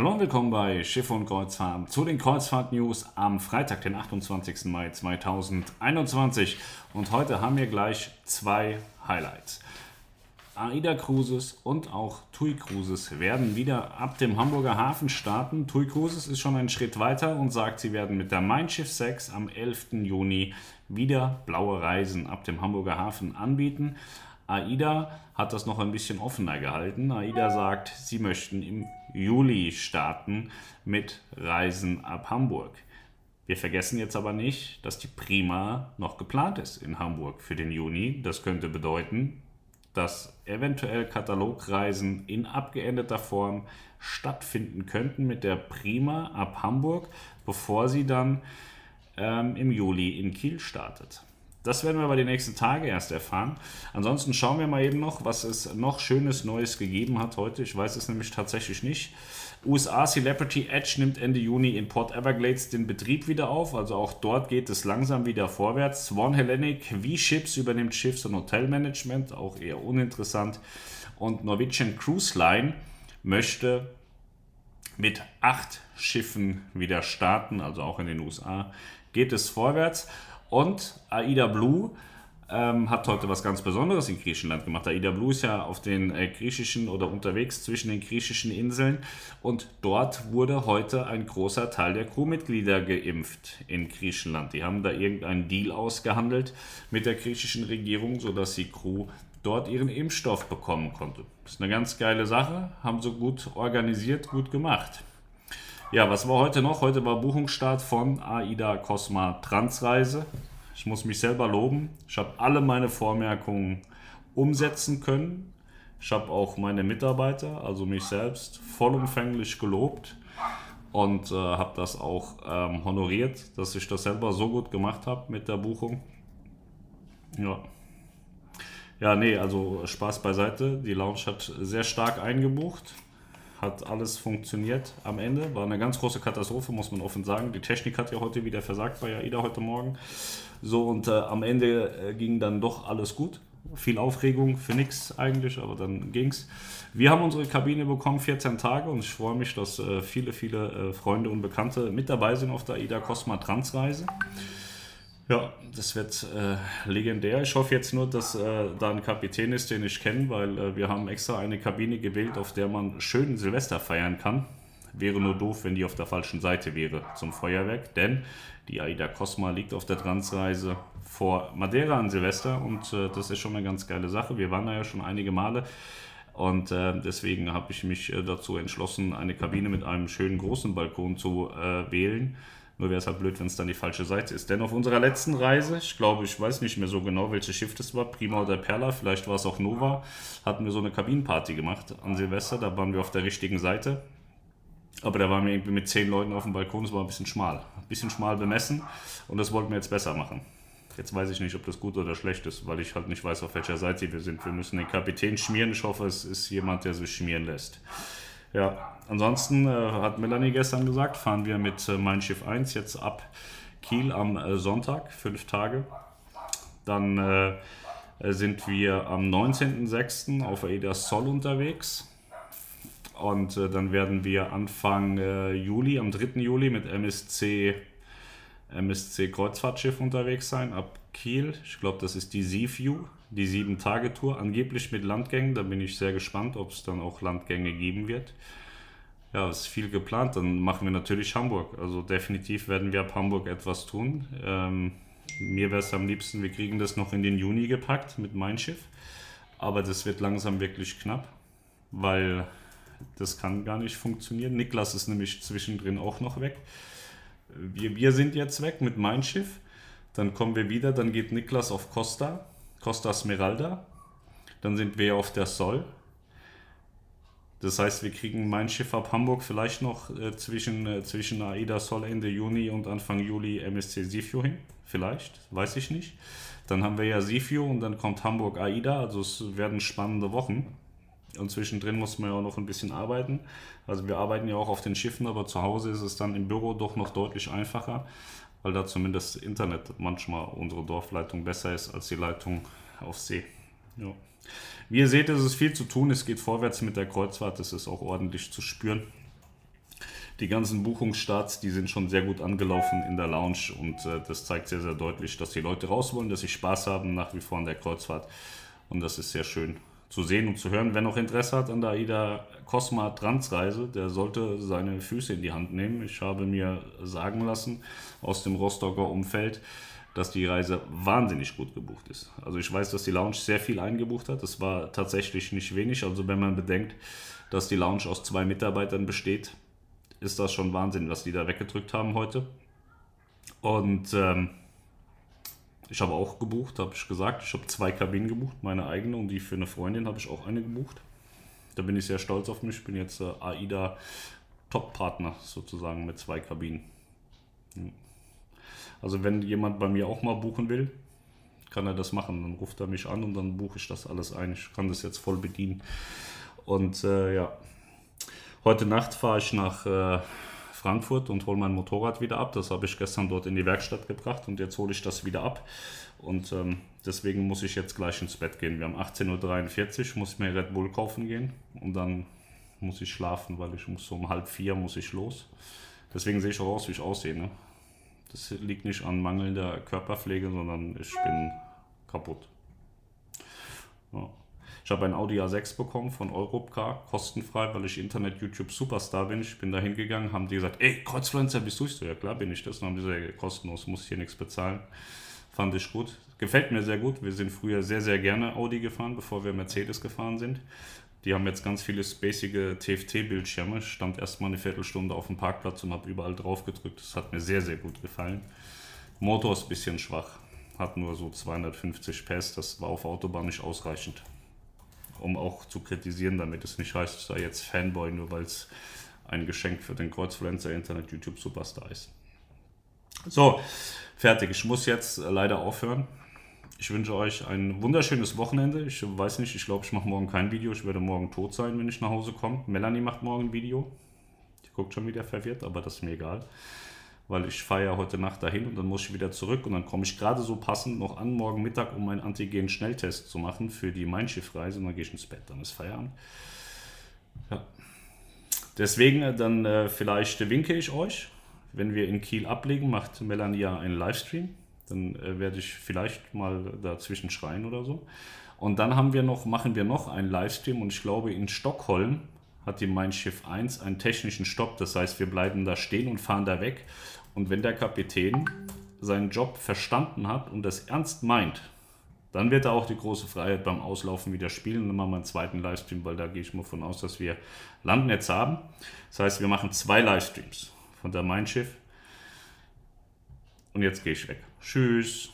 Hallo und willkommen bei Schiff und Kreuzfahrt zu den Kreuzfahrt-News am Freitag, den 28. Mai 2021. Und heute haben wir gleich zwei Highlights. AIDA Cruises und auch TUI Cruises werden wieder ab dem Hamburger Hafen starten. TUI Cruises ist schon einen Schritt weiter und sagt, sie werden mit der Mein Schiff 6 am 11. Juni wieder blaue Reisen ab dem Hamburger Hafen anbieten. AIDA hat das noch ein bisschen offener gehalten. AIDA sagt, sie möchten im Juli starten mit Reisen ab Hamburg. Wir vergessen jetzt aber nicht, dass die Prima noch geplant ist in Hamburg für den Juni. Das könnte bedeuten, dass eventuell Katalogreisen in abgeänderter Form stattfinden könnten mit der Prima ab Hamburg, bevor sie dann ähm, im Juli in Kiel startet. Das werden wir aber die nächsten Tage erst erfahren. Ansonsten schauen wir mal eben noch, was es noch Schönes Neues gegeben hat heute. Ich weiß es nämlich tatsächlich nicht. USA Celebrity Edge nimmt Ende Juni in Port Everglades den Betrieb wieder auf. Also auch dort geht es langsam wieder vorwärts. Swan Hellenic V-Ships übernimmt Schiffs- und Hotelmanagement, auch eher uninteressant. Und Norwegian Cruise Line möchte mit acht Schiffen wieder starten, also auch in den USA geht es vorwärts. Und Aida Blue ähm, hat heute was ganz Besonderes in Griechenland gemacht. Aida Blue ist ja auf den äh, griechischen oder unterwegs zwischen den griechischen Inseln und dort wurde heute ein großer Teil der Crewmitglieder geimpft in Griechenland. Die haben da irgendeinen Deal ausgehandelt mit der griechischen Regierung, sodass die Crew dort ihren Impfstoff bekommen konnte. Das ist eine ganz geile Sache, haben sie gut organisiert, gut gemacht. Ja, was war heute noch? Heute war Buchungsstart von AIDA Cosma Transreise. Ich muss mich selber loben. Ich habe alle meine Vormerkungen umsetzen können. Ich habe auch meine Mitarbeiter, also mich selbst, vollumfänglich gelobt und äh, habe das auch ähm, honoriert, dass ich das selber so gut gemacht habe mit der Buchung. Ja. Ja, nee, also Spaß beiseite. Die Lounge hat sehr stark eingebucht hat alles funktioniert am Ende. War eine ganz große Katastrophe, muss man offen sagen. Die Technik hat ja heute wieder versagt bei AIDA heute Morgen. So, und äh, am Ende äh, ging dann doch alles gut. Viel Aufregung für nichts eigentlich, aber dann ging's. Wir haben unsere Kabine bekommen, 14 Tage, und ich freue mich, dass äh, viele, viele äh, Freunde und Bekannte mit dabei sind auf der AIDA Cosma Transreise. Ja, das wird äh, legendär. Ich hoffe jetzt nur, dass äh, da ein Kapitän ist, den ich kenne, weil äh, wir haben extra eine Kabine gewählt, auf der man schön Silvester feiern kann. Wäre nur doof, wenn die auf der falschen Seite wäre zum Feuerwerk, denn die Aida Cosma liegt auf der Transreise vor Madeira an Silvester und äh, das ist schon eine ganz geile Sache. Wir waren da ja schon einige Male. Und äh, deswegen habe ich mich äh, dazu entschlossen, eine Kabine mit einem schönen großen Balkon zu äh, wählen. Nur wäre es halt blöd, wenn es dann die falsche Seite ist. Denn auf unserer letzten Reise, ich glaube, ich weiß nicht mehr so genau, welches Schiff das war, Prima oder Perla, vielleicht war es auch Nova, hatten wir so eine Kabinenparty gemacht an Silvester. Da waren wir auf der richtigen Seite. Aber da waren wir irgendwie mit zehn Leuten auf dem Balkon, es war ein bisschen schmal. Ein bisschen schmal bemessen und das wollten wir jetzt besser machen. Jetzt weiß ich nicht, ob das gut oder schlecht ist, weil ich halt nicht weiß, auf welcher Seite wir sind. Wir müssen den Kapitän schmieren. Ich hoffe, es ist jemand, der sich schmieren lässt. Ja, ansonsten äh, hat Melanie gestern gesagt, fahren wir mit äh, Mein Schiff 1 jetzt ab Kiel am äh, Sonntag, fünf Tage. Dann äh, sind wir am 19.06. auf AIDA Sol unterwegs. Und äh, dann werden wir Anfang äh, Juli, am 3. Juli mit MSC, MSC Kreuzfahrtschiff unterwegs sein, ab Kiel. Ich glaube, das ist die Seaview die Sieben-Tage-Tour, angeblich mit Landgängen. Da bin ich sehr gespannt, ob es dann auch Landgänge geben wird. Ja, es ist viel geplant. Dann machen wir natürlich Hamburg. Also definitiv werden wir ab Hamburg etwas tun. Ähm, mir wäre es am liebsten, wir kriegen das noch in den Juni gepackt mit Mein Schiff. Aber das wird langsam wirklich knapp, weil das kann gar nicht funktionieren. Niklas ist nämlich zwischendrin auch noch weg. Wir, wir sind jetzt weg mit Mein Schiff. Dann kommen wir wieder, dann geht Niklas auf Costa Costa Smeralda. Dann sind wir auf der Sol. Das heißt, wir kriegen mein Schiff ab Hamburg vielleicht noch äh, zwischen, äh, zwischen AIDA Sol Ende Juni und Anfang Juli MSC Sifio hin. Vielleicht, weiß ich nicht. Dann haben wir ja Sifio und dann kommt Hamburg AIDA. Also es werden spannende Wochen. Und zwischendrin muss man ja auch noch ein bisschen arbeiten. Also wir arbeiten ja auch auf den Schiffen, aber zu Hause ist es dann im Büro doch noch deutlich einfacher weil da zumindest Internet manchmal unsere Dorfleitung besser ist als die Leitung auf See. Ja. Wie ihr seht, ist es viel zu tun. Es geht vorwärts mit der Kreuzfahrt. Es ist auch ordentlich zu spüren. die ganzen Buchungsstarts, die sind schon sehr gut angelaufen in der Lounge und äh, das zeigt sehr, sehr deutlich, dass die Leute raus wollen, dass sie Spaß haben nach wie vor an der Kreuzfahrt und das ist sehr schön zu sehen und zu hören. Wer noch Interesse hat an der AIDA Cosma Transreise, der sollte seine Füße in die Hand nehmen. Ich habe mir sagen lassen aus dem Rostocker Umfeld, dass die Reise wahnsinnig gut gebucht ist. Also ich weiß, dass die Lounge sehr viel eingebucht hat. Das war tatsächlich nicht wenig. Also wenn man bedenkt, dass die Lounge aus zwei Mitarbeitern besteht, ist das schon Wahnsinn, was die da weggedrückt haben heute. Und ähm, ich habe auch gebucht, habe ich gesagt. Ich habe zwei Kabinen gebucht, meine eigene und die für eine Freundin habe ich auch eine gebucht. Da bin ich sehr stolz auf mich. Ich bin jetzt äh, AIDA Top-Partner sozusagen mit zwei Kabinen. Also wenn jemand bei mir auch mal buchen will, kann er das machen. Dann ruft er mich an und dann buche ich das alles ein. Ich kann das jetzt voll bedienen. Und äh, ja, heute Nacht fahre ich nach äh, Frankfurt und hole mein Motorrad wieder ab. Das habe ich gestern dort in die Werkstatt gebracht und jetzt hole ich das wieder ab. Und ähm, deswegen muss ich jetzt gleich ins Bett gehen. Wir haben 18.43 Uhr, muss mir Red Bull kaufen gehen und dann muss ich schlafen, weil ich muss um halb vier muss ich los. Deswegen sehe ich auch aus, wie ich aussehe. Ne? Das liegt nicht an mangelnder Körperpflege, sondern ich bin kaputt. Ja. Ich habe ein Audi A6 bekommen von Europcar, kostenfrei, weil ich Internet-YouTube-Superstar bin. Ich bin da hingegangen, haben die gesagt, ey, Kreuzpflanzer, bist du? Ich so, ja klar bin ich das. Dann haben die gesagt, kostenlos, muss hier nichts bezahlen. Fand ich gut. Gefällt mir sehr gut. Wir sind früher sehr, sehr gerne Audi gefahren, bevor wir Mercedes gefahren sind. Die haben jetzt ganz viele spacige TFT-Bildschirme. Ich stand erstmal eine Viertelstunde auf dem Parkplatz und habe überall drauf gedrückt. Das hat mir sehr, sehr gut gefallen. Motor ist ein bisschen schwach. Hat nur so 250 PS. Das war auf Autobahn nicht ausreichend. Um auch zu kritisieren, damit es nicht heißt, ich sei jetzt Fanboy, nur weil es ein Geschenk für den Kreuzfluencer Internet YouTube Superstar ist. So, fertig. Ich muss jetzt leider aufhören. Ich wünsche euch ein wunderschönes Wochenende. Ich weiß nicht, ich glaube, ich mache morgen kein Video. Ich werde morgen tot sein, wenn ich nach Hause komme. Melanie macht morgen ein Video. Die guckt schon wieder verwirrt, aber das ist mir egal. Weil ich ja heute Nacht dahin und dann muss ich wieder zurück und dann komme ich gerade so passend noch an morgen Mittag, um meinen Antigen-Schnelltest zu machen für die Mein-Schiff-Reise und dann gehe ich ins Bett. Dann ist Feierabend. Ja. Deswegen, äh, dann äh, vielleicht winke ich euch. Wenn wir in Kiel ablegen, macht Melanie ja einen Livestream. Dann äh, werde ich vielleicht mal dazwischen schreien oder so. Und dann haben wir noch, machen wir noch einen Livestream und ich glaube in Stockholm hat die Mein Schiff 1 einen technischen Stopp. Das heißt, wir bleiben da stehen und fahren da weg. Und wenn der Kapitän seinen Job verstanden hat und das ernst meint, dann wird er auch die große Freiheit beim Auslaufen wieder spielen. Dann machen wir einen zweiten Livestream, weil da gehe ich mal von aus, dass wir Landnetz haben. Das heißt, wir machen zwei Livestreams von der Mein Schiff. Und jetzt gehe ich weg. Tschüss.